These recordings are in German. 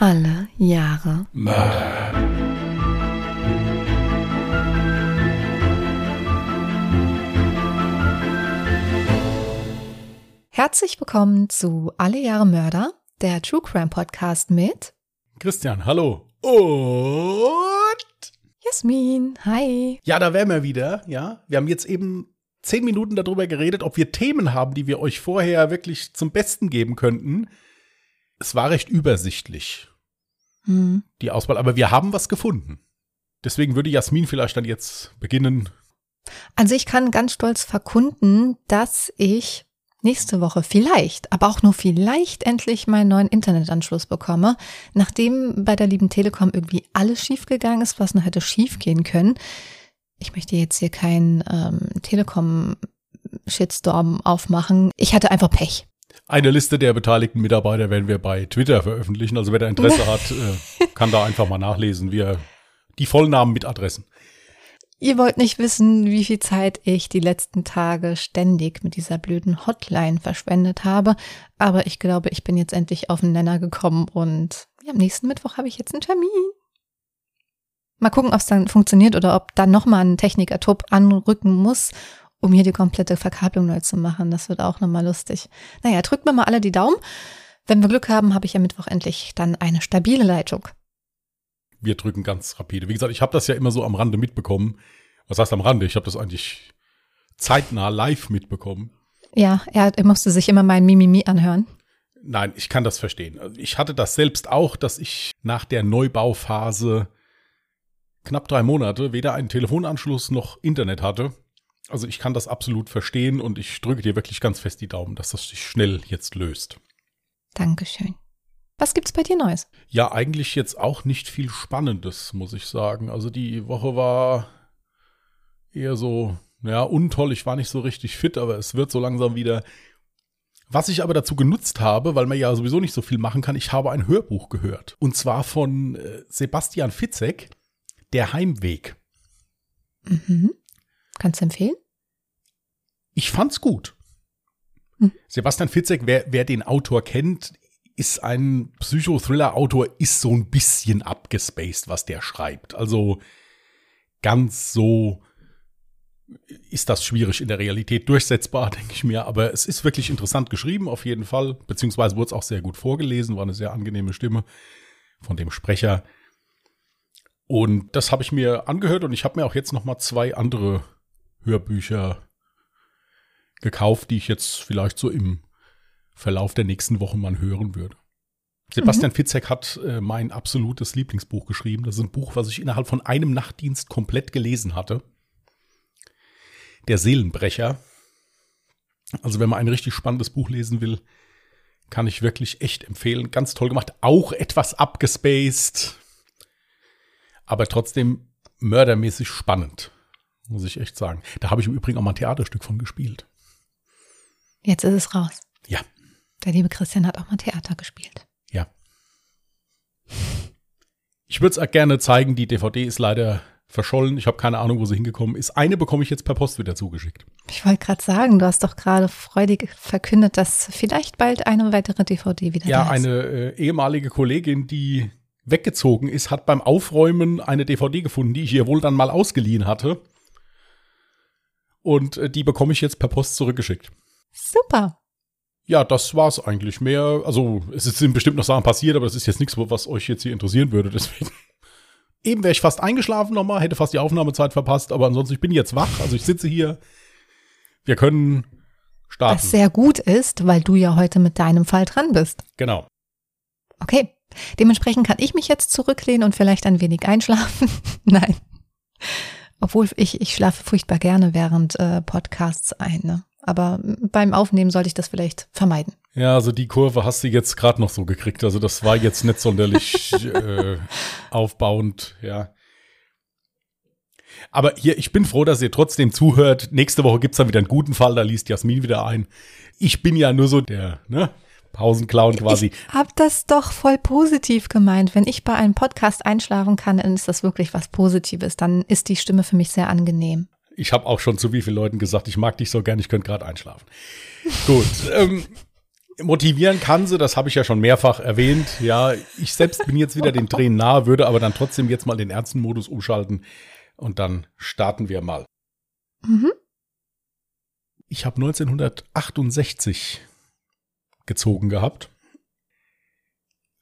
Alle Jahre Mörder. Herzlich willkommen zu Alle Jahre Mörder, der True Crime Podcast mit Christian, hallo. Und Jasmin. Hi. ja, da wären wir wieder, ja. Wir haben jetzt eben zehn Minuten darüber geredet, ob wir Themen haben, die wir euch vorher wirklich zum Besten geben könnten. Es war recht übersichtlich, Hm. die Auswahl, aber wir haben was gefunden. Deswegen würde Jasmin vielleicht dann jetzt beginnen. Also ich kann ganz stolz verkunden, dass ich nächste Woche vielleicht, aber auch nur vielleicht endlich meinen neuen Internetanschluss bekomme, nachdem bei der lieben Telekom irgendwie alles schiefgegangen ist, was noch hätte schiefgehen können. Ich möchte jetzt hier keinen ähm, Telekom-Shitstorm aufmachen. Ich hatte einfach Pech. Eine Liste der beteiligten Mitarbeiter werden wir bei Twitter veröffentlichen. Also wer da Interesse hat, äh, kann da einfach mal nachlesen. Wir die Vollnamen mit Adressen. Ihr wollt nicht wissen, wie viel Zeit ich die letzten Tage ständig mit dieser blöden Hotline verschwendet habe. Aber ich glaube, ich bin jetzt endlich auf den Nenner gekommen und am nächsten Mittwoch habe ich jetzt einen Termin. Mal gucken, ob es dann funktioniert oder ob dann nochmal ein Techniker-Trupp anrücken muss, um hier die komplette Verkabelung neu zu machen. Das wird auch nochmal lustig. Naja, drückt mir mal alle die Daumen. Wenn wir Glück haben, habe ich am Mittwoch endlich dann eine stabile Leitung. Wir drücken ganz rapide. Wie gesagt, ich habe das ja immer so am Rande mitbekommen. Was heißt am Rande? Ich habe das eigentlich zeitnah live mitbekommen. Ja, er, er musste sich immer mein Mimimi anhören. Nein, ich kann das verstehen. Also Ich hatte das selbst auch, dass ich nach der Neubauphase knapp drei Monate weder einen Telefonanschluss noch Internet hatte. Also ich kann das absolut verstehen und ich drücke dir wirklich ganz fest die Daumen, dass das sich schnell jetzt löst. Dankeschön. Was gibt's bei dir Neues? Ja, eigentlich jetzt auch nicht viel Spannendes, muss ich sagen. Also die Woche war eher so, ja, untoll. Ich war nicht so richtig fit, aber es wird so langsam wieder. Was ich aber dazu genutzt habe, weil man ja sowieso nicht so viel machen kann, ich habe ein Hörbuch gehört. Und zwar von äh, Sebastian Fitzek, Der Heimweg. Mhm. Kannst du empfehlen? Ich fand's gut. Hm. Sebastian Fitzek, wer, wer den Autor kennt, ist ein Psychothriller-Autor, ist so ein bisschen abgespaced, was der schreibt. Also ganz so ist das schwierig in der Realität durchsetzbar, denke ich mir. Aber es ist wirklich interessant geschrieben, auf jeden Fall. Beziehungsweise wurde es auch sehr gut vorgelesen, war eine sehr angenehme Stimme von dem Sprecher. Und das habe ich mir angehört und ich habe mir auch jetzt noch mal zwei andere Hörbücher gekauft, die ich jetzt vielleicht so im Verlauf der nächsten Wochen mal hören würde. Sebastian Fitzek hat äh, mein absolutes Lieblingsbuch geschrieben. Das ist ein Buch, was ich innerhalb von einem Nachtdienst komplett gelesen hatte. Der Seelenbrecher. Also wenn man ein richtig spannendes Buch lesen will, kann ich wirklich echt empfehlen. Ganz toll gemacht. Auch etwas abgespaced. Aber trotzdem mördermäßig spannend. Muss ich echt sagen. Da habe ich im Übrigen auch mal ein Theaterstück von gespielt. Jetzt ist es raus. Ja, Der liebe Christian hat auch mal Theater gespielt. ja. Ich würde es auch gerne zeigen. Die DVD ist leider verschollen. Ich habe keine Ahnung, wo sie hingekommen ist. Eine bekomme ich jetzt per Post wieder zugeschickt. Ich wollte gerade sagen, du hast doch gerade freudig verkündet, dass vielleicht bald eine weitere DVD wieder Ja, da ist. eine äh, ehemalige Kollegin, die weggezogen ist, hat beim Aufräumen eine DVD gefunden, die ich ihr wohl dann mal ausgeliehen hatte. Und äh, die bekomme ich jetzt per Post zurückgeschickt. Super. Ja, das war's eigentlich mehr. Also, es sind bestimmt noch Sachen passiert, aber das ist jetzt nichts, was euch jetzt hier interessieren würde. Deswegen. Eben wäre ich fast eingeschlafen nochmal, hätte fast die Aufnahmezeit verpasst, aber ansonsten, ich bin jetzt wach. Also, ich sitze hier. Wir können starten. Was sehr gut ist, weil du ja heute mit deinem Fall dran bist. genau. Okay. Dementsprechend kann ich mich jetzt zurücklehnen und vielleicht ein wenig einschlafen. Nein. Obwohl ich, ich schlafe furchtbar gerne während äh, Podcasts ein. Ne? Aber beim Aufnehmen sollte ich das vielleicht vermeiden. Ja, also die Kurve hast du jetzt gerade noch so gekriegt. Also, das war jetzt nicht sonderlich äh, aufbauend, ja. Aber hier, ich bin froh, dass ihr trotzdem zuhört. Nächste Woche gibt's dann wieder einen guten Fall, da liest Jasmin wieder ein. Ich bin ja nur so der, ne? Pausenclown quasi. Ich hab das doch voll positiv gemeint. Wenn ich bei einem Podcast einschlafen kann, dann ist das wirklich was Positives. Dann ist die Stimme für mich sehr angenehm. Ich habe auch schon zu wie vielen Leuten gesagt, ich mag dich so gern, ich könnte gerade einschlafen. Gut. ähm, motivieren kann sie, das habe ich ja schon mehrfach erwähnt. Ja, ich selbst bin jetzt wieder den Tränen nahe, würde aber dann trotzdem jetzt mal den Ärztenmodus umschalten und dann starten wir mal. Mhm. Ich habe 1968 gezogen gehabt.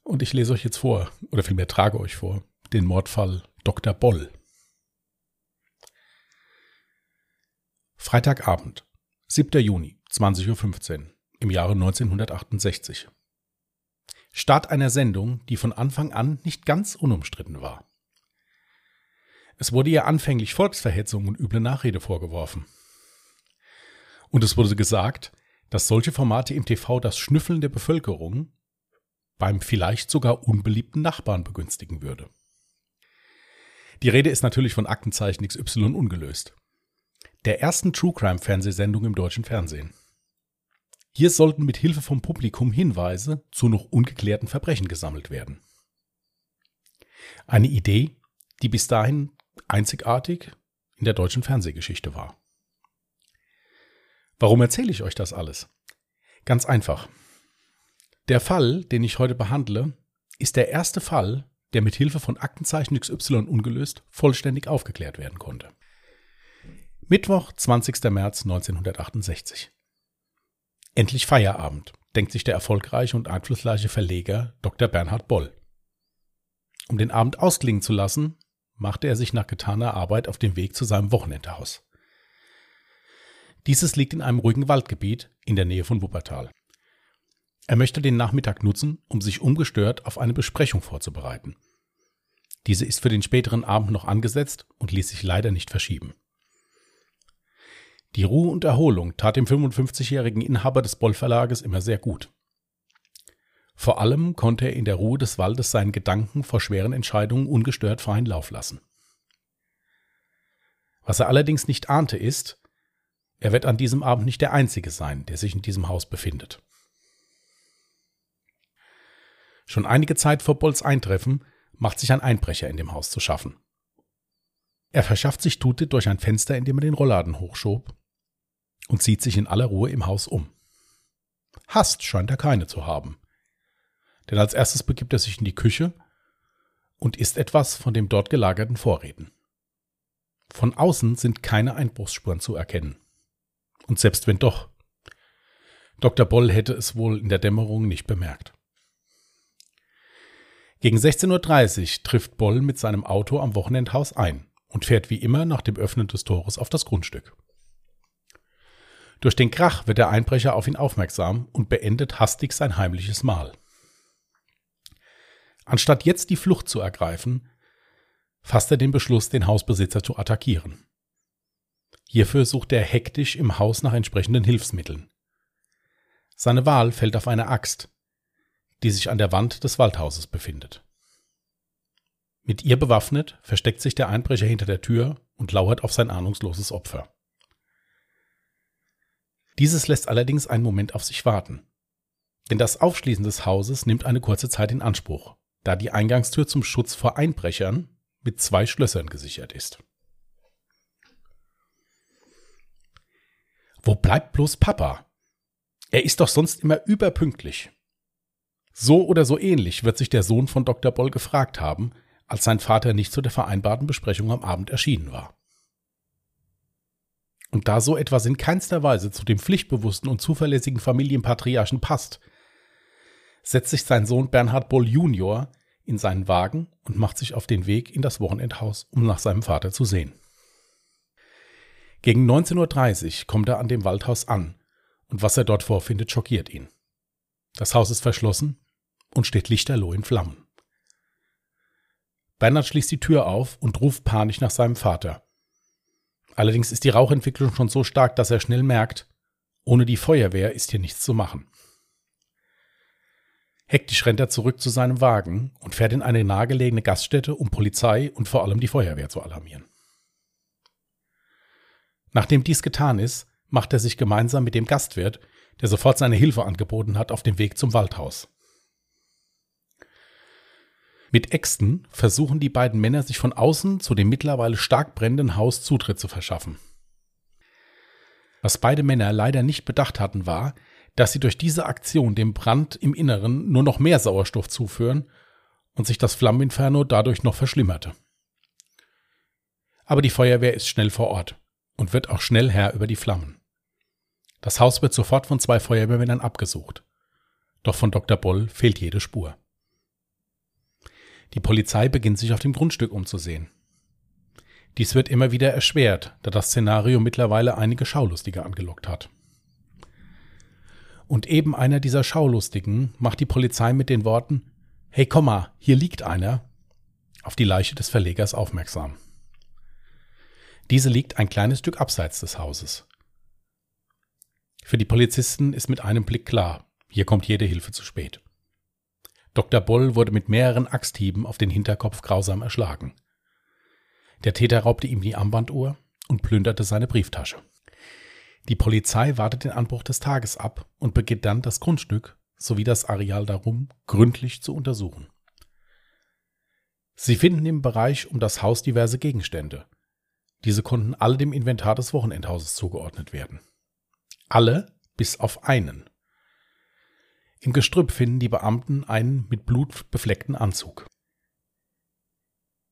Und ich lese euch jetzt vor, oder vielmehr trage euch vor, den Mordfall Dr. Boll. Freitagabend, 7. Juni, 20.15 Uhr im Jahre 1968. Start einer Sendung, die von Anfang an nicht ganz unumstritten war. Es wurde ihr anfänglich Volksverhetzung und üble Nachrede vorgeworfen. Und es wurde gesagt, dass solche Formate im TV das Schnüffeln der Bevölkerung beim vielleicht sogar unbeliebten Nachbarn begünstigen würde. Die Rede ist natürlich von Aktenzeichen XY ungelöst. Der ersten True Crime Fernsehsendung im deutschen Fernsehen. Hier sollten mit Hilfe vom Publikum Hinweise zu noch ungeklärten Verbrechen gesammelt werden. Eine Idee, die bis dahin einzigartig in der deutschen Fernsehgeschichte war. Warum erzähle ich euch das alles? Ganz einfach. Der Fall, den ich heute behandle, ist der erste Fall, der mit Hilfe von Aktenzeichen XY ungelöst vollständig aufgeklärt werden konnte. Mittwoch, 20. März 1968. Endlich Feierabend, denkt sich der erfolgreiche und einflussreiche Verleger Dr. Bernhard Boll. Um den Abend ausklingen zu lassen, machte er sich nach getaner Arbeit auf den Weg zu seinem Wochenendhaus. Dieses liegt in einem ruhigen Waldgebiet in der Nähe von Wuppertal. Er möchte den Nachmittag nutzen, um sich ungestört auf eine Besprechung vorzubereiten. Diese ist für den späteren Abend noch angesetzt und ließ sich leider nicht verschieben. Die Ruhe und Erholung tat dem 55-jährigen Inhaber des Boll Verlages immer sehr gut. Vor allem konnte er in der Ruhe des Waldes seinen Gedanken vor schweren Entscheidungen ungestört freien Lauf lassen. Was er allerdings nicht ahnte ist, er wird an diesem Abend nicht der Einzige sein, der sich in diesem Haus befindet. Schon einige Zeit vor Bolls Eintreffen macht sich ein Einbrecher in dem Haus zu schaffen. Er verschafft sich Tute durch ein Fenster, in dem er den Rollladen hochschob, und zieht sich in aller Ruhe im Haus um. Hast scheint er keine zu haben. Denn als erstes begibt er sich in die Küche und isst etwas von dem dort gelagerten Vorräten. Von außen sind keine Einbruchsspuren zu erkennen. Und selbst wenn doch, Dr. Boll hätte es wohl in der Dämmerung nicht bemerkt. Gegen 16.30 Uhr trifft Boll mit seinem Auto am Wochenendhaus ein und fährt wie immer nach dem Öffnen des Tores auf das Grundstück. Durch den Krach wird der Einbrecher auf ihn aufmerksam und beendet hastig sein heimliches Mahl. Anstatt jetzt die Flucht zu ergreifen, fasst er den Beschluss, den Hausbesitzer zu attackieren. Hierfür sucht er hektisch im Haus nach entsprechenden Hilfsmitteln. Seine Wahl fällt auf eine Axt, die sich an der Wand des Waldhauses befindet. Mit ihr bewaffnet versteckt sich der Einbrecher hinter der Tür und lauert auf sein ahnungsloses Opfer. Dieses lässt allerdings einen Moment auf sich warten. Denn das Aufschließen des Hauses nimmt eine kurze Zeit in Anspruch, da die Eingangstür zum Schutz vor Einbrechern mit zwei Schlössern gesichert ist. Wo bleibt bloß Papa? Er ist doch sonst immer überpünktlich. So oder so ähnlich wird sich der Sohn von Dr. Boll gefragt haben, als sein Vater nicht zu der vereinbarten Besprechung am Abend erschienen war. Und da so etwas in keinster Weise zu dem pflichtbewussten und zuverlässigen Familienpatriarchen passt, setzt sich sein Sohn Bernhard Boll Junior in seinen Wagen und macht sich auf den Weg in das Wochenendhaus, um nach seinem Vater zu sehen. Gegen 19.30 Uhr kommt er an dem Waldhaus an und was er dort vorfindet, schockiert ihn. Das Haus ist verschlossen und steht lichterloh in Flammen. Bernhard schließt die Tür auf und ruft panisch nach seinem Vater. Allerdings ist die Rauchentwicklung schon so stark, dass er schnell merkt, ohne die Feuerwehr ist hier nichts zu machen. Hektisch rennt er zurück zu seinem Wagen und fährt in eine nahegelegene Gaststätte, um Polizei und vor allem die Feuerwehr zu alarmieren. Nachdem dies getan ist, macht er sich gemeinsam mit dem Gastwirt, der sofort seine Hilfe angeboten hat, auf den Weg zum Waldhaus. Mit Äxten versuchen die beiden Männer sich von außen zu dem mittlerweile stark brennenden Haus Zutritt zu verschaffen. Was beide Männer leider nicht bedacht hatten, war, dass sie durch diese Aktion dem Brand im Inneren nur noch mehr Sauerstoff zuführen und sich das Flammeninferno dadurch noch verschlimmerte. Aber die Feuerwehr ist schnell vor Ort und wird auch schnell Herr über die Flammen. Das Haus wird sofort von zwei Feuerwehrmännern abgesucht. Doch von Dr. Boll fehlt jede Spur. Die Polizei beginnt sich auf dem Grundstück umzusehen. Dies wird immer wieder erschwert, da das Szenario mittlerweile einige Schaulustige angelockt hat. Und eben einer dieser Schaulustigen macht die Polizei mit den Worten Hey, komm mal, hier liegt einer, auf die Leiche des Verlegers aufmerksam. Diese liegt ein kleines Stück abseits des Hauses. Für die Polizisten ist mit einem Blick klar, hier kommt jede Hilfe zu spät. Dr. Boll wurde mit mehreren Axthieben auf den Hinterkopf grausam erschlagen. Der Täter raubte ihm die Armbanduhr und plünderte seine Brieftasche. Die Polizei wartet den Anbruch des Tages ab und beginnt dann das Grundstück sowie das Areal darum gründlich zu untersuchen. Sie finden im Bereich um das Haus diverse Gegenstände. Diese konnten alle dem Inventar des Wochenendhauses zugeordnet werden. Alle bis auf einen. Im Gestrüpp finden die Beamten einen mit Blut befleckten Anzug.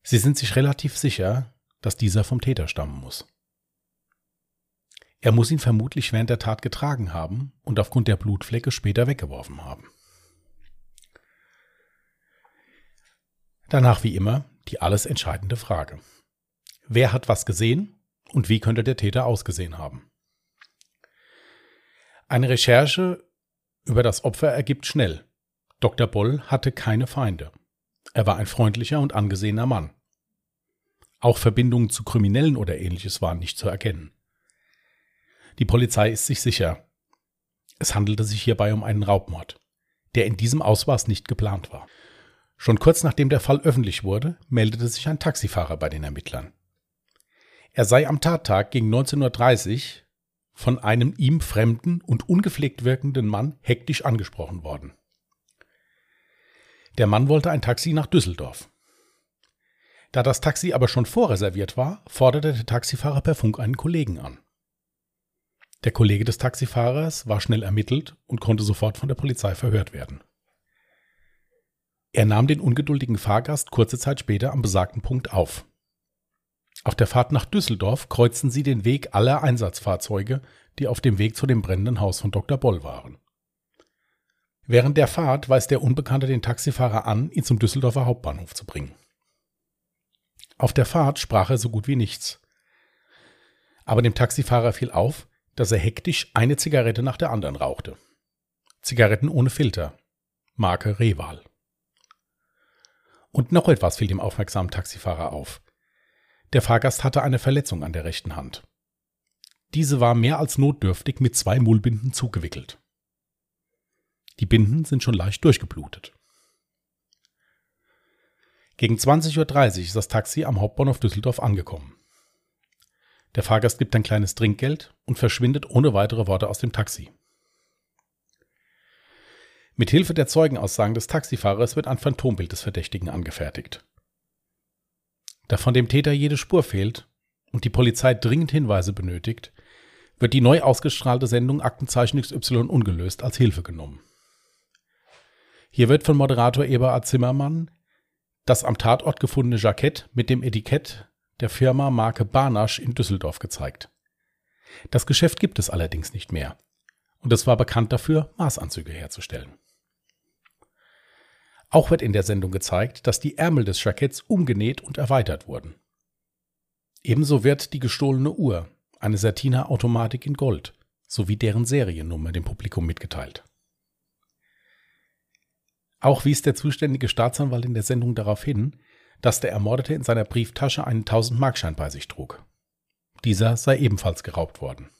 Sie sind sich relativ sicher, dass dieser vom Täter stammen muss. Er muss ihn vermutlich während der Tat getragen haben und aufgrund der Blutflecke später weggeworfen haben. Danach wie immer die alles entscheidende Frage. Wer hat was gesehen und wie könnte der Täter ausgesehen haben? Eine Recherche über das Opfer ergibt schnell. Dr. Boll hatte keine Feinde. Er war ein freundlicher und angesehener Mann. Auch Verbindungen zu Kriminellen oder ähnliches waren nicht zu erkennen. Die Polizei ist sich sicher. Es handelte sich hierbei um einen Raubmord, der in diesem Ausmaß nicht geplant war. Schon kurz nachdem der Fall öffentlich wurde, meldete sich ein Taxifahrer bei den Ermittlern. Er sei am Tattag gegen 19.30 Uhr von einem ihm fremden und ungepflegt wirkenden Mann hektisch angesprochen worden. Der Mann wollte ein Taxi nach Düsseldorf. Da das Taxi aber schon vorreserviert war, forderte der Taxifahrer per Funk einen Kollegen an. Der Kollege des Taxifahrers war schnell ermittelt und konnte sofort von der Polizei verhört werden. Er nahm den ungeduldigen Fahrgast kurze Zeit später am besagten Punkt auf. Auf der Fahrt nach Düsseldorf kreuzten sie den Weg aller Einsatzfahrzeuge, die auf dem Weg zu dem brennenden Haus von Dr. Boll waren. Während der Fahrt weist der Unbekannte den Taxifahrer an, ihn zum Düsseldorfer Hauptbahnhof zu bringen. Auf der Fahrt sprach er so gut wie nichts. Aber dem Taxifahrer fiel auf, dass er hektisch eine Zigarette nach der anderen rauchte. Zigaretten ohne Filter. Marke Reval. Und noch etwas fiel dem aufmerksamen Taxifahrer auf. Der Fahrgast hatte eine Verletzung an der rechten Hand. Diese war mehr als notdürftig mit zwei Mullbinden zugewickelt. Die Binden sind schon leicht durchgeblutet. Gegen 20.30 Uhr ist das Taxi am Hauptbahnhof Düsseldorf angekommen. Der Fahrgast gibt ein kleines Trinkgeld und verschwindet ohne weitere Worte aus dem Taxi. Mit Hilfe der Zeugenaussagen des Taxifahrers wird ein Phantombild des Verdächtigen angefertigt. Da von dem Täter jede Spur fehlt und die Polizei dringend Hinweise benötigt, wird die neu ausgestrahlte Sendung Aktenzeichen XY ungelöst als Hilfe genommen. Hier wird von Moderator Eberhard Zimmermann das am Tatort gefundene Jackett mit dem Etikett der Firma Marke Barnasch in Düsseldorf gezeigt. Das Geschäft gibt es allerdings nicht mehr. Und es war bekannt dafür, Maßanzüge herzustellen. Auch wird in der Sendung gezeigt, dass die Ärmel des Jacketts umgenäht und erweitert wurden. Ebenso wird die gestohlene Uhr, eine Sertina Automatik in Gold, sowie deren Seriennummer dem Publikum mitgeteilt. Auch wies der zuständige Staatsanwalt in der Sendung darauf hin, dass der Ermordete in seiner Brieftasche einen 1000-Markschein bei sich trug. Dieser sei ebenfalls geraubt worden.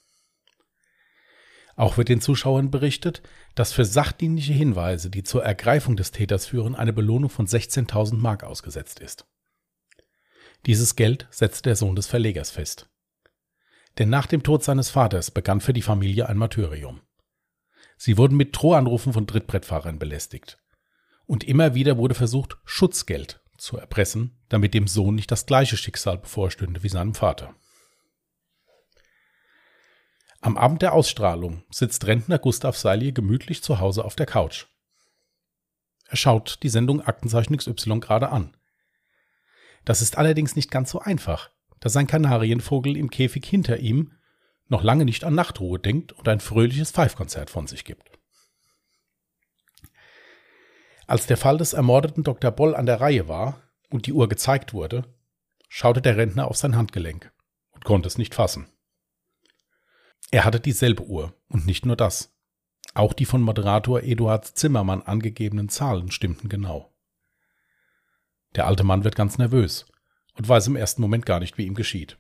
Auch wird den Zuschauern berichtet, dass für sachdienliche Hinweise, die zur Ergreifung des Täters führen, eine Belohnung von 16.000 Mark ausgesetzt ist. Dieses Geld setzt der Sohn des Verlegers fest. Denn nach dem Tod seines Vaters begann für die Familie ein Martyrium. Sie wurden mit Drohanrufen von Trittbrettfahrern belästigt. Und immer wieder wurde versucht, Schutzgeld zu erpressen, damit dem Sohn nicht das gleiche Schicksal bevorstünde wie seinem Vater. Am Abend der Ausstrahlung sitzt Rentner Gustav Salje gemütlich zu Hause auf der Couch. Er schaut die Sendung Aktenzeichen XY gerade an. Das ist allerdings nicht ganz so einfach, da sein Kanarienvogel im Käfig hinter ihm noch lange nicht an Nachtruhe denkt und ein fröhliches Pfeifkonzert von sich gibt. Als der Fall des ermordeten Dr. Boll an der Reihe war und die Uhr gezeigt wurde, schaute der Rentner auf sein Handgelenk und konnte es nicht fassen. Er hatte dieselbe Uhr und nicht nur das. Auch die von Moderator Eduard Zimmermann angegebenen Zahlen stimmten genau. Der alte Mann wird ganz nervös und weiß im ersten Moment gar nicht, wie ihm geschieht.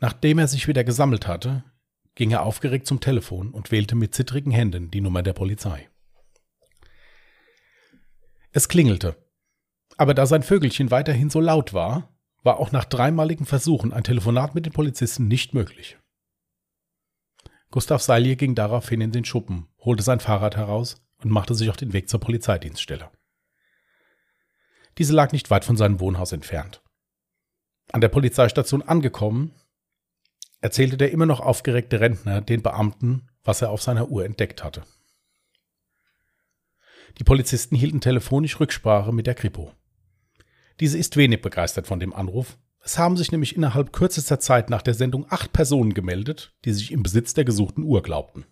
Nachdem er sich wieder gesammelt hatte, ging er aufgeregt zum Telefon und wählte mit zittrigen Händen die Nummer der Polizei. Es klingelte, aber da sein Vögelchen weiterhin so laut war, war auch nach dreimaligen Versuchen ein Telefonat mit den Polizisten nicht möglich. Gustav Seilje ging daraufhin in den Schuppen, holte sein Fahrrad heraus und machte sich auf den Weg zur Polizeidienststelle. Diese lag nicht weit von seinem Wohnhaus entfernt. An der Polizeistation angekommen, erzählte der immer noch aufgeregte Rentner den Beamten, was er auf seiner Uhr entdeckt hatte. Die Polizisten hielten telefonisch Rücksprache mit der Kripo. Diese ist wenig begeistert von dem Anruf es haben sich nämlich innerhalb kürzester Zeit nach der Sendung acht Personen gemeldet, die sich im Besitz der gesuchten Uhr glaubten.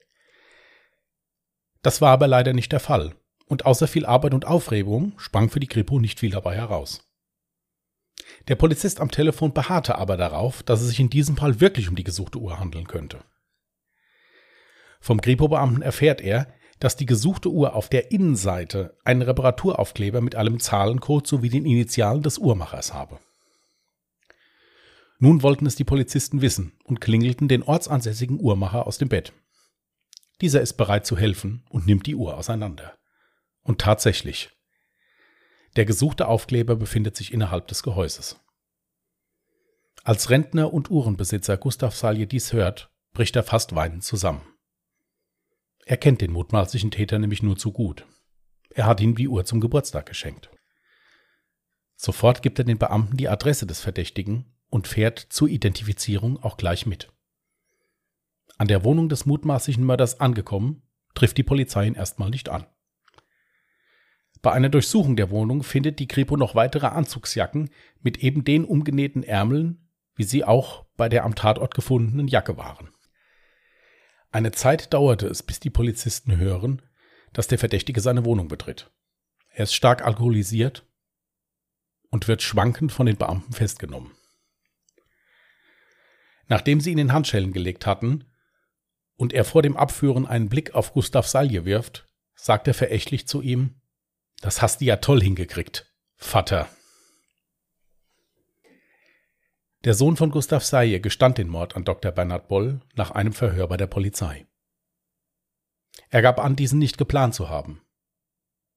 Das war aber leider nicht der Fall, und außer viel Arbeit und Aufregung sprang für die Kripo nicht viel dabei heraus. Der Polizist am Telefon beharrte aber darauf, dass es sich in diesem Fall wirklich um die gesuchte Uhr handeln könnte. Vom Kripo-Beamten erfährt er, dass die gesuchte Uhr auf der Innenseite einen Reparaturaufkleber mit einem Zahlencode sowie den Initialen des Uhrmachers habe. Nun wollten es die Polizisten wissen und klingelten den ortsansässigen Uhrmacher aus dem Bett. Dieser ist bereit zu helfen und nimmt die Uhr auseinander. Und tatsächlich. Der gesuchte Aufkleber befindet sich innerhalb des Gehäuses. Als Rentner und Uhrenbesitzer Gustav Salje dies hört, bricht er fast weinend zusammen. Er kennt den mutmaßlichen Täter nämlich nur zu gut. Er hat ihm die Uhr zum Geburtstag geschenkt. Sofort gibt er den Beamten die Adresse des Verdächtigen und fährt zur Identifizierung auch gleich mit. An der Wohnung des mutmaßlichen Mörders angekommen, trifft die Polizei ihn erstmal nicht an. Bei einer Durchsuchung der Wohnung findet die Kripo noch weitere Anzugsjacken mit eben den umgenähten Ärmeln, wie sie auch bei der am Tatort gefundenen Jacke waren. Eine Zeit dauerte es, bis die Polizisten hören, dass der Verdächtige seine Wohnung betritt. Er ist stark alkoholisiert und wird schwankend von den Beamten festgenommen. Nachdem sie ihn in Handschellen gelegt hatten und er vor dem Abführen einen Blick auf Gustav Salje wirft, sagt er verächtlich zu ihm, das hast du ja toll hingekriegt, Vater. Der Sohn von Gustav Salje gestand den Mord an Dr. Bernhard Boll nach einem Verhör bei der Polizei. Er gab an, diesen nicht geplant zu haben.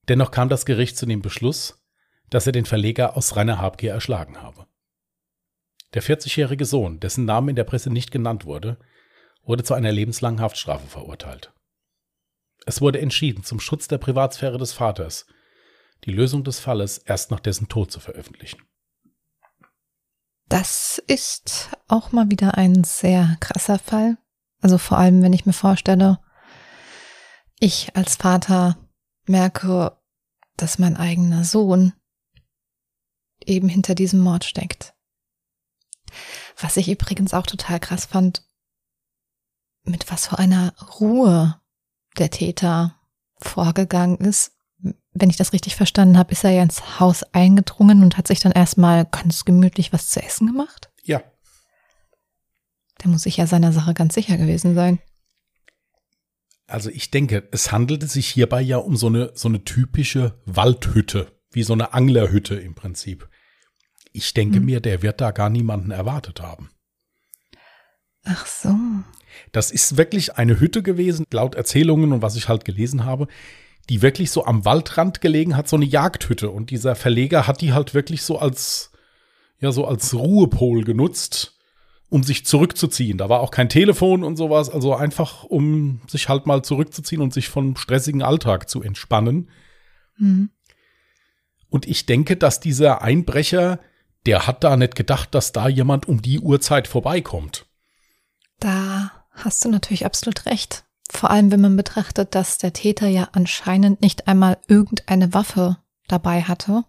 Dennoch kam das Gericht zu dem Beschluss, dass er den Verleger aus reiner Habgier erschlagen habe. Der 40-jährige Sohn, dessen Name in der Presse nicht genannt wurde, wurde zu einer lebenslangen Haftstrafe verurteilt. Es wurde entschieden, zum Schutz der Privatsphäre des Vaters die Lösung des Falles erst nach dessen Tod zu veröffentlichen. Das ist auch mal wieder ein sehr krasser Fall. Also vor allem, wenn ich mir vorstelle, ich als Vater merke, dass mein eigener Sohn eben hinter diesem Mord steckt. Was ich übrigens auch total krass fand, mit was für einer Ruhe der Täter vorgegangen ist. Wenn ich das richtig verstanden habe, ist er ja ins Haus eingedrungen und hat sich dann erstmal ganz gemütlich was zu essen gemacht? Ja. Der muss sich ja seiner Sache ganz sicher gewesen sein. Also ich denke, es handelte sich hierbei ja um so eine, so eine typische Waldhütte, wie so eine Anglerhütte im Prinzip. Ich denke hm. mir, der wird da gar niemanden erwartet haben. Ach so. Das ist wirklich eine Hütte gewesen, laut Erzählungen und was ich halt gelesen habe, die wirklich so am Waldrand gelegen hat, so eine Jagdhütte. Und dieser Verleger hat die halt wirklich so als, ja, so als Ruhepol genutzt, um sich zurückzuziehen. Da war auch kein Telefon und sowas, also einfach, um sich halt mal zurückzuziehen und sich vom stressigen Alltag zu entspannen. Mhm. Und ich denke, dass dieser Einbrecher der hat da nicht gedacht, dass da jemand um die Uhrzeit vorbeikommt. Da hast du natürlich absolut recht. Vor allem, wenn man betrachtet, dass der Täter ja anscheinend nicht einmal irgendeine Waffe dabei hatte.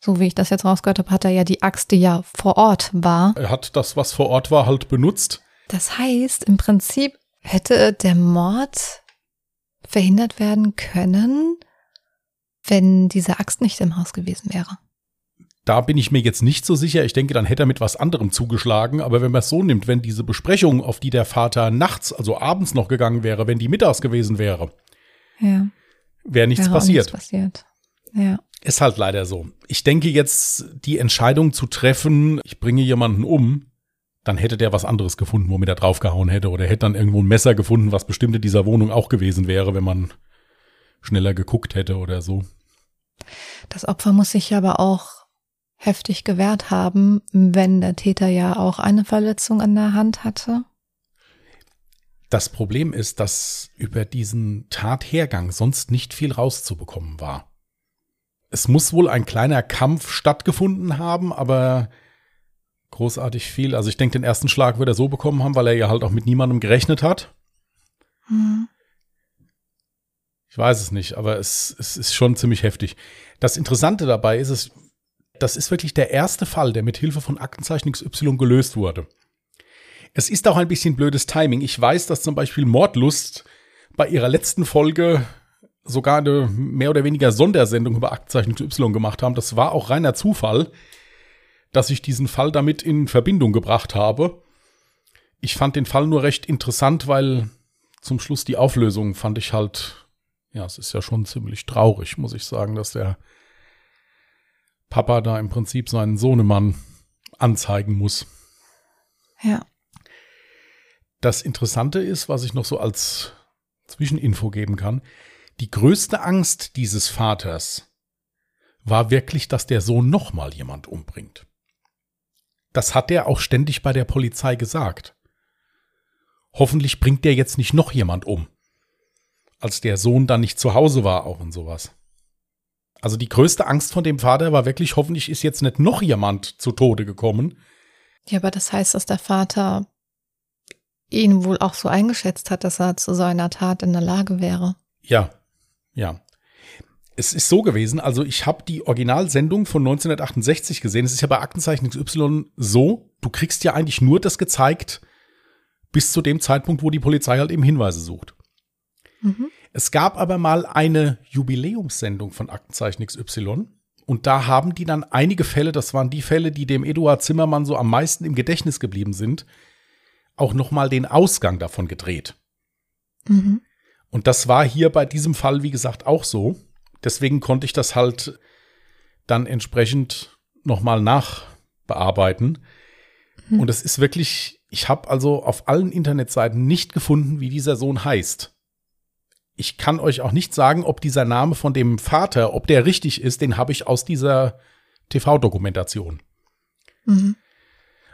So wie ich das jetzt rausgehört habe, hat er ja die Axt, die ja vor Ort war. Er hat das, was vor Ort war, halt benutzt. Das heißt, im Prinzip hätte der Mord verhindert werden können, wenn diese Axt nicht im Haus gewesen wäre. Da bin ich mir jetzt nicht so sicher. Ich denke, dann hätte er mit was anderem zugeschlagen. Aber wenn man es so nimmt, wenn diese Besprechung, auf die der Vater nachts, also abends noch gegangen wäre, wenn die mittags gewesen wäre, ja. wäre nichts wäre passiert. Nichts passiert. Ja. Ist halt leider so. Ich denke jetzt, die Entscheidung zu treffen, ich bringe jemanden um, dann hätte der was anderes gefunden, womit er draufgehauen hätte. Oder hätte dann irgendwo ein Messer gefunden, was bestimmt in dieser Wohnung auch gewesen wäre, wenn man schneller geguckt hätte oder so. Das Opfer muss sich aber auch heftig gewehrt haben, wenn der Täter ja auch eine Verletzung an der Hand hatte? Das Problem ist, dass über diesen Tathergang sonst nicht viel rauszubekommen war. Es muss wohl ein kleiner Kampf stattgefunden haben, aber großartig viel. Also ich denke, den ersten Schlag wird er so bekommen haben, weil er ja halt auch mit niemandem gerechnet hat. Hm. Ich weiß es nicht, aber es, es ist schon ziemlich heftig. Das Interessante dabei ist, es das ist wirklich der erste Fall, der mit Hilfe von Aktenzeichen XY gelöst wurde. Es ist auch ein bisschen blödes Timing. Ich weiß, dass zum Beispiel Mordlust bei ihrer letzten Folge sogar eine mehr oder weniger Sondersendung über Aktenzeichen XY gemacht haben. Das war auch reiner Zufall, dass ich diesen Fall damit in Verbindung gebracht habe. Ich fand den Fall nur recht interessant, weil zum Schluss die Auflösung fand ich halt, ja, es ist ja schon ziemlich traurig, muss ich sagen, dass der Papa da im Prinzip seinen Sohnemann anzeigen muss. Ja. Das Interessante ist, was ich noch so als Zwischeninfo geben kann, die größte Angst dieses Vaters war wirklich, dass der Sohn nochmal jemand umbringt. Das hat er auch ständig bei der Polizei gesagt. Hoffentlich bringt der jetzt nicht noch jemand um. Als der Sohn dann nicht zu Hause war, auch und sowas. Also die größte Angst von dem Vater war wirklich, hoffentlich ist jetzt nicht noch jemand zu Tode gekommen. Ja, aber das heißt, dass der Vater ihn wohl auch so eingeschätzt hat, dass er zu seiner Tat in der Lage wäre. Ja, ja. Es ist so gewesen, also ich habe die Originalsendung von 1968 gesehen. Es ist ja bei Aktenzeichen XY so, du kriegst ja eigentlich nur das gezeigt bis zu dem Zeitpunkt, wo die Polizei halt eben Hinweise sucht. Mhm. Es gab aber mal eine Jubiläumssendung von Aktenzeichen XY. Und da haben die dann einige Fälle, das waren die Fälle, die dem Eduard Zimmermann so am meisten im Gedächtnis geblieben sind, auch noch mal den Ausgang davon gedreht. Mhm. Und das war hier bei diesem Fall, wie gesagt, auch so. Deswegen konnte ich das halt dann entsprechend noch mal nachbearbeiten. Mhm. Und es ist wirklich, ich habe also auf allen Internetseiten nicht gefunden, wie dieser Sohn heißt ich kann euch auch nicht sagen, ob dieser Name von dem Vater, ob der richtig ist, den habe ich aus dieser TV-Dokumentation. Mhm.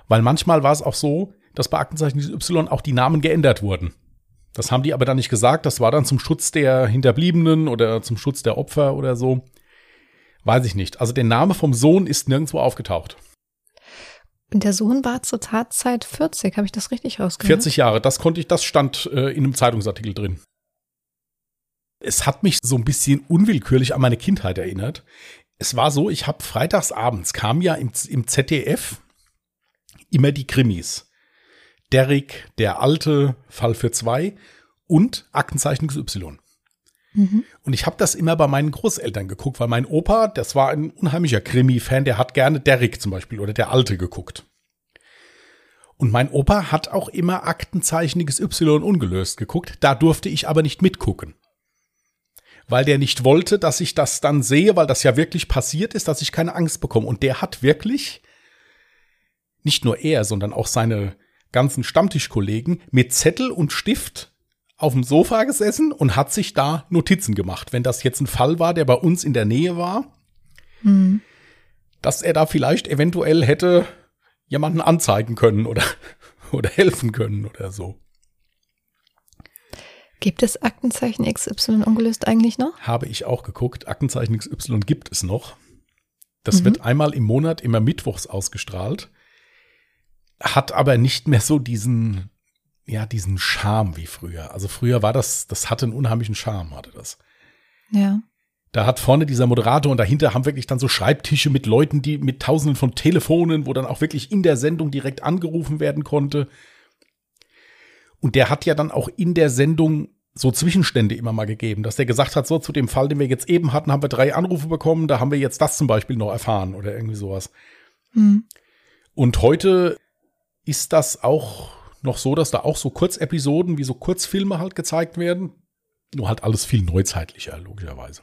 Weil manchmal war es auch so, dass bei Aktenzeichen Y auch die Namen geändert wurden. Das haben die aber dann nicht gesagt. Das war dann zum Schutz der Hinterbliebenen oder zum Schutz der Opfer oder so. Weiß ich nicht. Also der Name vom Sohn ist nirgendwo aufgetaucht. Und der Sohn war zur Tatzeit 40, habe ich das richtig rausgehört? 40 Jahre, das konnte ich, das stand äh, in einem Zeitungsartikel drin. Es hat mich so ein bisschen unwillkürlich an meine Kindheit erinnert. Es war so, ich habe freitagsabends kam ja im, im ZDF immer die Krimis. Derrick, der alte, Fall für zwei und Aktenzeichen XY. Mhm. Und ich habe das immer bei meinen Großeltern geguckt, weil mein Opa, das war ein unheimlicher Krimi-Fan, der hat gerne Derrick zum Beispiel oder der Alte geguckt. Und mein Opa hat auch immer Aktenzeichen XY ungelöst geguckt, da durfte ich aber nicht mitgucken weil der nicht wollte, dass ich das dann sehe, weil das ja wirklich passiert ist, dass ich keine Angst bekomme. Und der hat wirklich, nicht nur er, sondern auch seine ganzen Stammtischkollegen mit Zettel und Stift auf dem Sofa gesessen und hat sich da Notizen gemacht. Wenn das jetzt ein Fall war, der bei uns in der Nähe war, mhm. dass er da vielleicht eventuell hätte jemanden anzeigen können oder, oder helfen können oder so. Gibt es Aktenzeichen XY ungelöst eigentlich noch? Habe ich auch geguckt. Aktenzeichen XY gibt es noch. Das mhm. wird einmal im Monat immer mittwochs ausgestrahlt. Hat aber nicht mehr so diesen ja, diesen Charme wie früher. Also früher war das, das hatte einen unheimlichen Charme, hatte das. Ja. Da hat vorne dieser Moderator und dahinter haben wirklich dann so Schreibtische mit Leuten, die mit tausenden von Telefonen, wo dann auch wirklich in der Sendung direkt angerufen werden konnte. Und der hat ja dann auch in der Sendung so Zwischenstände immer mal gegeben, dass der gesagt hat, so zu dem Fall, den wir jetzt eben hatten, haben wir drei Anrufe bekommen, da haben wir jetzt das zum Beispiel noch erfahren oder irgendwie sowas. Hm. Und heute ist das auch noch so, dass da auch so Kurzepisoden wie so Kurzfilme halt gezeigt werden. Nur halt alles viel neuzeitlicher, logischerweise.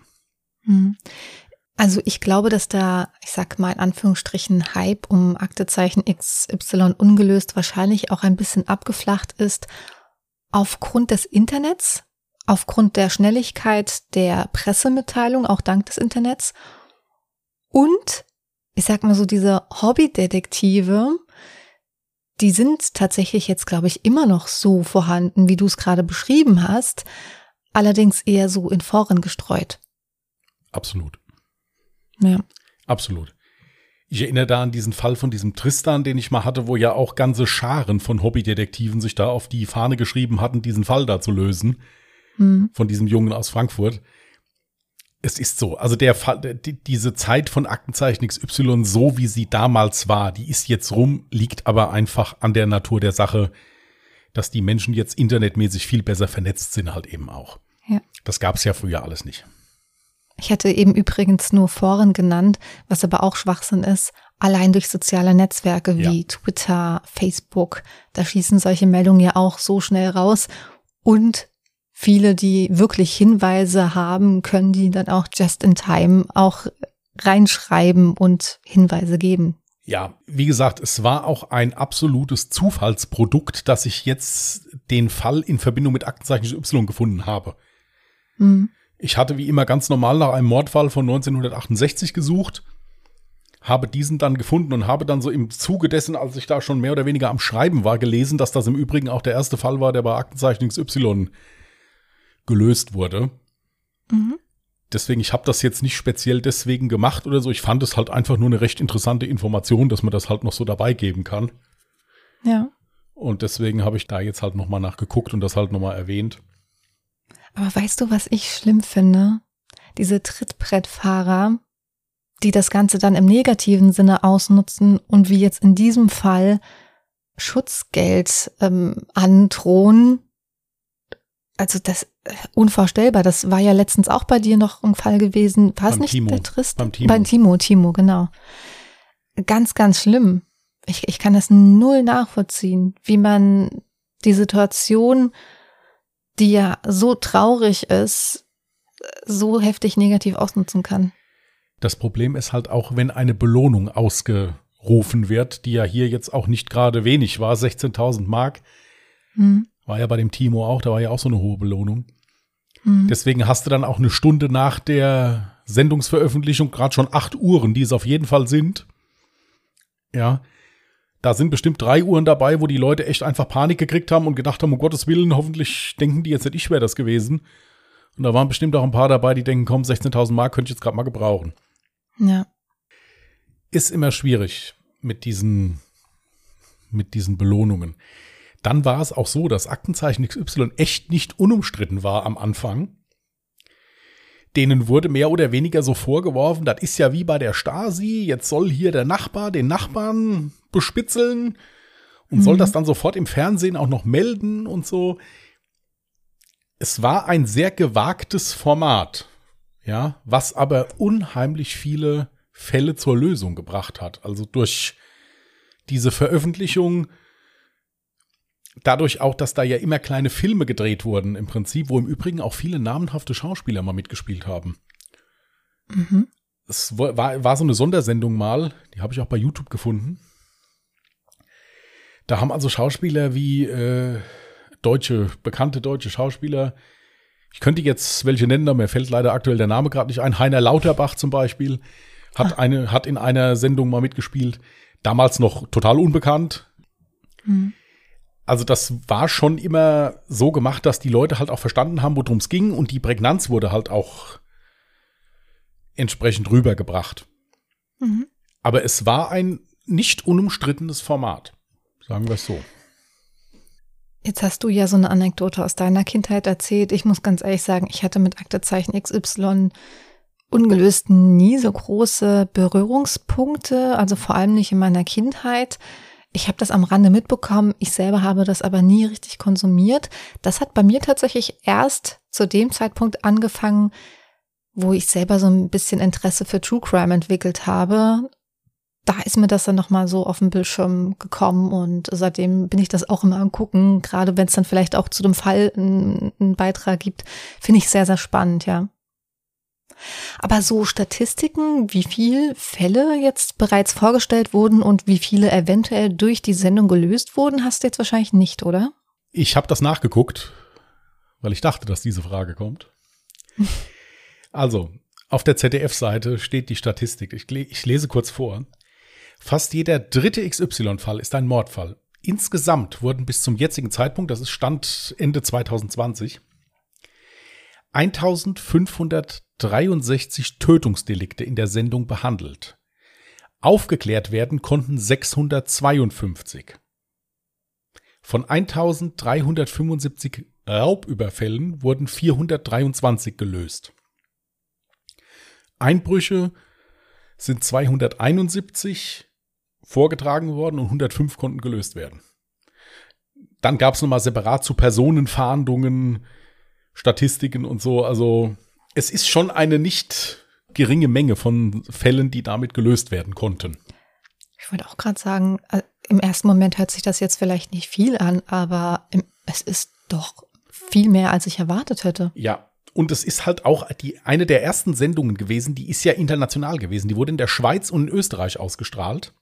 Hm. Also ich glaube, dass da, ich sag mal in Anführungsstrichen, Hype um Aktezeichen XY ungelöst wahrscheinlich auch ein bisschen abgeflacht ist aufgrund des Internets, aufgrund der Schnelligkeit der Pressemitteilung, auch dank des Internets. Und ich sag mal so, diese Hobbydetektive, die sind tatsächlich jetzt, glaube ich, immer noch so vorhanden, wie du es gerade beschrieben hast, allerdings eher so in Foren gestreut. Absolut. Ja. Absolut. Ich erinnere da an diesen Fall von diesem Tristan, den ich mal hatte, wo ja auch ganze Scharen von Hobbydetektiven sich da auf die Fahne geschrieben hatten, diesen Fall da zu lösen. Hm. Von diesem Jungen aus Frankfurt. Es ist so, also der Fall, die, diese Zeit von Aktenzeichen XY, so wie sie damals war, die ist jetzt rum, liegt aber einfach an der Natur der Sache, dass die Menschen jetzt internetmäßig viel besser vernetzt sind, halt eben auch. Ja. Das gab es ja früher alles nicht. Ich hätte eben übrigens nur Foren genannt, was aber auch Schwachsinn ist. Allein durch soziale Netzwerke wie Ja. Twitter, Facebook, da schießen solche Meldungen ja auch so schnell raus. Und viele, die wirklich Hinweise haben, können die dann auch just in time auch reinschreiben und Hinweise geben. Ja, wie gesagt, es war auch ein absolutes Zufallsprodukt, dass ich jetzt den Fall in Verbindung mit Aktenzeichen Y gefunden habe. Hm. Ich hatte wie immer ganz normal nach einem Mordfall von 1968 gesucht, habe diesen dann gefunden und habe dann so im Zuge dessen, als ich da schon mehr oder weniger am Schreiben war, gelesen, dass das im Übrigen auch der erste Fall war, der bei Aktenzeichen XY gelöst wurde. Mhm. Deswegen, ich habe das jetzt nicht speziell deswegen gemacht oder so. Ich fand es halt einfach nur eine recht interessante Information, dass man das halt noch so dabei geben kann. Ja. Und deswegen habe ich da jetzt halt nochmal nachgeguckt und das halt nochmal erwähnt. Aber weißt du, was ich schlimm finde? Diese Trittbrettfahrer, die das Ganze dann im negativen Sinne ausnutzen und wie jetzt in diesem Fall Schutzgeld ähm, androhen. Also das äh, unvorstellbar. Das war ja letztens auch bei dir noch ein Fall gewesen. War es nicht Timo. bei Tristan? Beim Timo. Beim Timo, Timo, genau. Ganz, ganz schlimm. Ich, ich kann das null nachvollziehen, wie man die Situation, die ja so traurig ist, so heftig negativ ausnutzen kann. Das Problem ist halt auch, wenn eine Belohnung ausgerufen wird, die ja hier jetzt auch nicht gerade wenig war, 16.000 Mark, Hm. war ja bei dem Timo auch, da war ja auch so eine hohe Belohnung. Hm. Deswegen hast du dann auch eine Stunde nach der Sendungsveröffentlichung gerade schon acht Uhren, die es auf jeden Fall sind. Ja. Da sind bestimmt drei Uhren dabei, wo die Leute echt einfach Panik gekriegt haben und gedacht haben, um Gottes Willen, hoffentlich denken die jetzt nicht, ich wäre das gewesen. Und da waren bestimmt auch ein paar dabei, die denken, komm, 16.000 Mark könnte ich jetzt gerade mal gebrauchen. Ja. Ist immer schwierig mit diesen, mit diesen Belohnungen. Dann war es auch so, dass Aktenzeichen XY echt nicht unumstritten war am Anfang. Denen wurde mehr oder weniger so vorgeworfen, das ist ja wie bei der Stasi, jetzt soll hier der Nachbar den Nachbarn bespitzeln und soll Mhm. das dann sofort im Fernsehen auch noch melden und so. Es war ein sehr gewagtes Format, ja, was aber unheimlich viele Fälle zur Lösung gebracht hat. Also durch diese Veröffentlichung, dadurch auch, dass da ja immer kleine Filme gedreht wurden, im Prinzip, wo im Übrigen auch viele namenhafte Schauspieler mal mitgespielt haben. Mhm. Es war war so eine Sondersendung mal, die habe ich auch bei YouTube gefunden. Da haben also Schauspieler wie äh, deutsche, bekannte deutsche Schauspieler, ich könnte jetzt welche nennen, aber mir fällt leider aktuell der Name gerade nicht ein. Heiner Lauterbach zum Beispiel hat, eine, hat in einer Sendung mal mitgespielt. Damals noch total unbekannt. Mhm. Also das war schon immer so gemacht, dass die Leute halt auch verstanden haben, worum es ging und die Prägnanz wurde halt auch entsprechend rübergebracht. Mhm. Aber es war ein nicht unumstrittenes Format, sagen wir es so. Jetzt hast du ja so eine Anekdote aus deiner Kindheit erzählt. Ich muss ganz ehrlich sagen, ich hatte mit Aktezeichen XY ungelöst nie so große Berührungspunkte, also vor allem nicht in meiner Kindheit. Ich habe das am Rande mitbekommen, ich selber habe das aber nie richtig konsumiert. Das hat bei mir tatsächlich erst zu dem Zeitpunkt angefangen, wo ich selber so ein bisschen Interesse für True Crime entwickelt habe. Da ist mir das dann nochmal so auf dem Bildschirm gekommen und seitdem bin ich das auch immer angucken, gerade wenn es dann vielleicht auch zu dem Fall einen, einen Beitrag gibt, finde ich sehr, sehr spannend, ja. Aber so Statistiken, wie viele Fälle jetzt bereits vorgestellt wurden und wie viele eventuell durch die Sendung gelöst wurden, hast du jetzt wahrscheinlich nicht, oder? Ich habe das nachgeguckt, weil ich dachte, dass diese Frage kommt. also, auf der ZDF-Seite steht die Statistik. Ich, ich lese kurz vor. Fast jeder dritte XY-Fall ist ein Mordfall. Insgesamt wurden bis zum jetzigen Zeitpunkt, das ist Stand Ende 2020, 1563 Tötungsdelikte in der Sendung behandelt. Aufgeklärt werden konnten 652. Von 1375 Raubüberfällen wurden 423 gelöst. Einbrüche sind 271 vorgetragen worden und 105 konnten gelöst werden. Dann gab es nochmal separat zu Personenfahndungen, Statistiken und so. Also es ist schon eine nicht geringe Menge von Fällen, die damit gelöst werden konnten. Ich wollte auch gerade sagen, äh, im ersten Moment hört sich das jetzt vielleicht nicht viel an, aber es ist doch viel mehr, als ich erwartet hätte. Ja, und es ist halt auch die, eine der ersten Sendungen gewesen, die ist ja international gewesen. Die wurde in der Schweiz und in Österreich ausgestrahlt.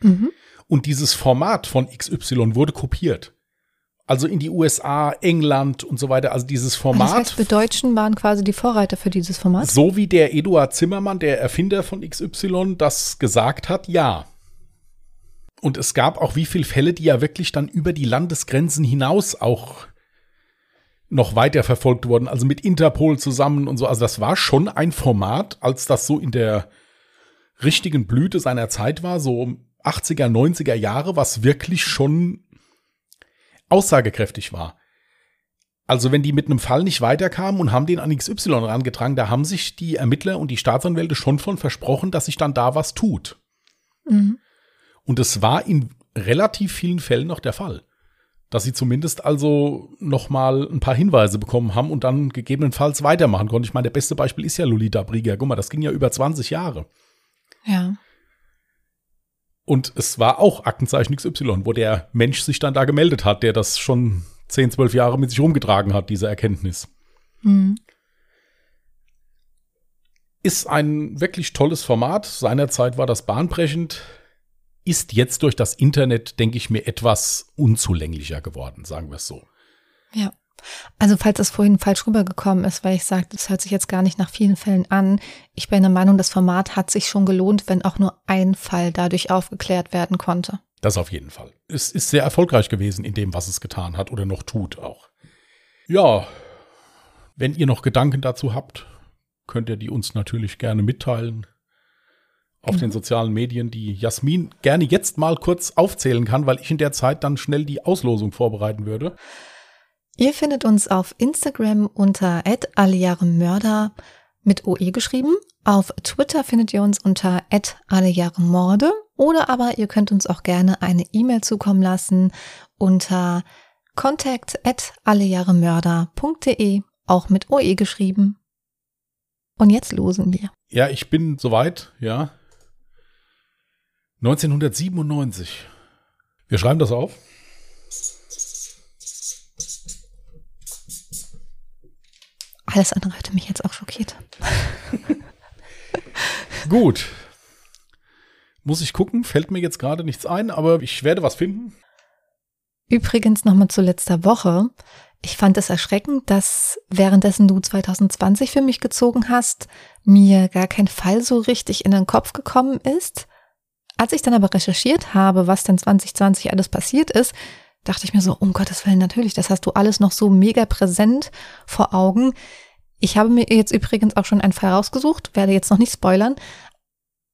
Mhm. Und dieses Format von XY wurde kopiert. Also in die USA, England und so weiter. Also dieses Format. Das heißt, wir Deutschen waren quasi die Vorreiter für dieses Format? So wie der Eduard Zimmermann, der Erfinder von XY, das gesagt hat, ja. Und es gab auch wie viele Fälle, die ja wirklich dann über die Landesgrenzen hinaus auch noch weiter verfolgt wurden, also mit Interpol zusammen und so. Also das war schon ein Format, als das so in der richtigen Blüte seiner Zeit war, so 80er, 90er Jahre, was wirklich schon aussagekräftig war. Also wenn die mit einem Fall nicht weiterkamen und haben den an XY rangetragen, da haben sich die Ermittler und die Staatsanwälte schon von versprochen, dass sich dann da was tut. Mhm. Und es war in relativ vielen Fällen noch der Fall. Dass sie zumindest also noch mal ein paar Hinweise bekommen haben und dann gegebenenfalls weitermachen konnten. Ich meine, der beste Beispiel ist ja Lolita Brieger. Guck mal, das ging ja über 20 Jahre. Ja. Und es war auch Aktenzeichen XY, wo der Mensch sich dann da gemeldet hat, der das schon 10, 12 Jahre mit sich rumgetragen hat, diese Erkenntnis. Mhm. Ist ein wirklich tolles Format. Seinerzeit war das bahnbrechend. Ist jetzt durch das Internet, denke ich mir, etwas unzulänglicher geworden, sagen wir es so. Ja. Also falls das vorhin falsch rübergekommen ist, weil ich sagte, das hört sich jetzt gar nicht nach vielen Fällen an. Ich bin der Meinung, das Format hat sich schon gelohnt, wenn auch nur ein Fall dadurch aufgeklärt werden konnte. Das auf jeden Fall. Es ist sehr erfolgreich gewesen in dem, was es getan hat oder noch tut auch. Ja, wenn ihr noch Gedanken dazu habt, könnt ihr die uns natürlich gerne mitteilen auf mhm. den sozialen Medien, die Jasmin gerne jetzt mal kurz aufzählen kann, weil ich in der Zeit dann schnell die Auslosung vorbereiten würde. Ihr findet uns auf Instagram unter allejahremörder mit OE geschrieben. Auf Twitter findet ihr uns unter allejahremorde oder aber ihr könnt uns auch gerne eine E-Mail zukommen lassen unter contact allejahremörder.de, auch mit OE geschrieben. Und jetzt losen wir. Ja, ich bin soweit, ja. 1997. Wir schreiben das auf. Alles andere hätte mich jetzt auch schockiert. Gut. Muss ich gucken, fällt mir jetzt gerade nichts ein, aber ich werde was finden. Übrigens nochmal zu letzter Woche. Ich fand es erschreckend, dass währenddessen du 2020 für mich gezogen hast, mir gar kein Fall so richtig in den Kopf gekommen ist. Als ich dann aber recherchiert habe, was denn 2020 alles passiert ist, dachte ich mir so, um Gottes Willen, natürlich, das hast du alles noch so mega präsent vor Augen. Ich habe mir jetzt übrigens auch schon einen Fall rausgesucht, werde jetzt noch nicht spoilern,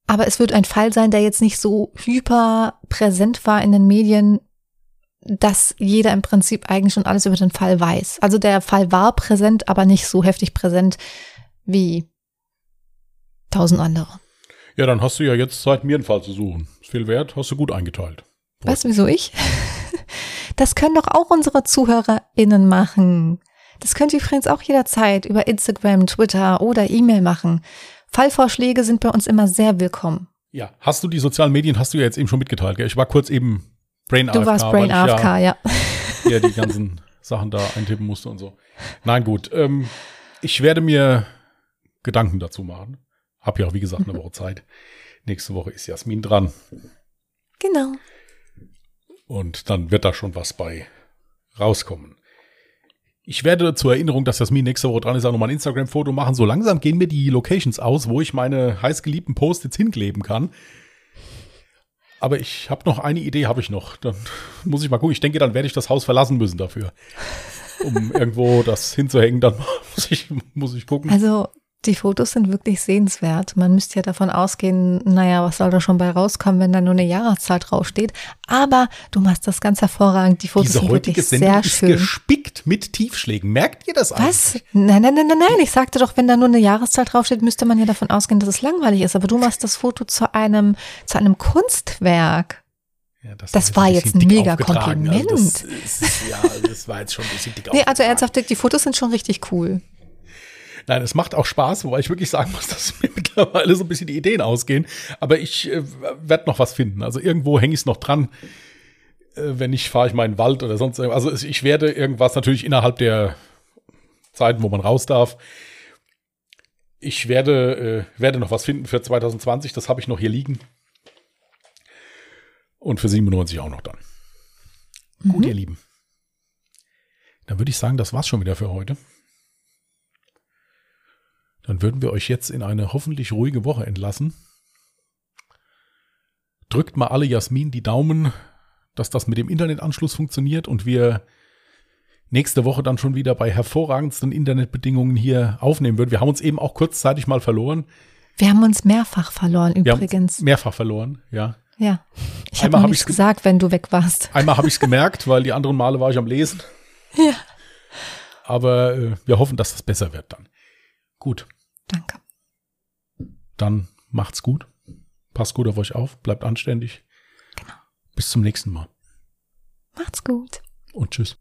aber es wird ein Fall sein, der jetzt nicht so hyper präsent war in den Medien, dass jeder im Prinzip eigentlich schon alles über den Fall weiß. Also der Fall war präsent, aber nicht so heftig präsent wie tausend andere. Ja, dann hast du ja jetzt Zeit, mir einen Fall zu suchen. Ist viel wert, hast du gut eingeteilt. Weißt du, wieso ich? Das können doch auch unsere ZuhörerInnen machen. Das könnt ihr übrigens auch jederzeit über Instagram, Twitter oder E-Mail machen. Fallvorschläge sind bei uns immer sehr willkommen. Ja, hast du die sozialen Medien, hast du ja jetzt eben schon mitgeteilt, gell? Ich war kurz eben Brain Du AFK, warst Brain AFK, ja. ja, ja die ganzen Sachen da eintippen musste und so. Nein, gut. Ähm, ich werde mir Gedanken dazu machen. Hab ja auch, wie gesagt, eine Woche Zeit. Nächste Woche ist Jasmin dran. Genau. Und dann wird da schon was bei rauskommen. Ich werde zur Erinnerung, dass Jasmin nächste Woche dran ist, auch nochmal ein Instagram-Foto machen. So langsam gehen mir die Locations aus, wo ich meine heißgeliebten Post-its hinkleben kann. Aber ich habe noch eine Idee, habe ich noch. Dann muss ich mal gucken. Ich denke, dann werde ich das Haus verlassen müssen dafür. Um irgendwo das hinzuhängen, dann muss ich, muss ich gucken. Also die Fotos sind wirklich sehenswert. Man müsste ja davon ausgehen, naja, was soll da schon bei rauskommen, wenn da nur eine Jahreszahl draufsteht. Aber du machst das ganz hervorragend. Die Fotos Diese sind heutige wirklich Sendung sehr ist schön. gespickt mit Tiefschlägen. Merkt ihr das Was? eigentlich? Nein, nein, nein, nein, nein. Ich sagte doch, wenn da nur eine Jahreszahl draufsteht, müsste man ja davon ausgehen, dass es langweilig ist. Aber du machst das Foto zu einem, zu einem Kunstwerk. Ja, Das war war jetzt ein mega dick aufgetragen. Also das, Kompliment. ist, ja, das war jetzt schon ein bisschen dick Nee, also ernsthaft, die Fotos sind schon richtig cool. Nein, es macht auch Spaß, wobei ich wirklich sagen muss, dass mir mittlerweile so ein bisschen die Ideen ausgehen. Aber ich äh, werde noch was finden. Also irgendwo hänge ich es noch dran. Äh, wenn nicht, fahre ich mal in den Wald oder sonst irgendwas. Also ich werde irgendwas natürlich innerhalb der Zeiten, wo man raus darf. Ich werde, äh, werde noch was finden für 2020. Das habe ich noch hier liegen. Und für 97 auch noch dann. Gut, ihr Lieben. Dann würde ich sagen, das war's schon wieder für heute. Dann würden wir euch jetzt in eine hoffentlich ruhige Woche entlassen. Drückt mal alle Jasmin die Daumen, dass das mit dem Internetanschluss funktioniert und wir nächste Woche dann schon wieder bei hervorragendsten Internetbedingungen hier aufnehmen würden. Wir haben uns eben auch kurzzeitig mal verloren. Wir haben uns mehrfach verloren übrigens. mehrfach verloren, ja. Ja. Ich habe hab nichts gesagt, wenn du weg warst. Einmal habe ich es gemerkt, weil die anderen Male war ich am Lesen. Ja. Aber äh, wir hoffen, dass das besser wird dann. Gut, Danke. dann macht's gut. Passt gut auf euch auf, bleibt anständig. Genau. Bis zum nächsten Mal Macht's gut. und tschüss.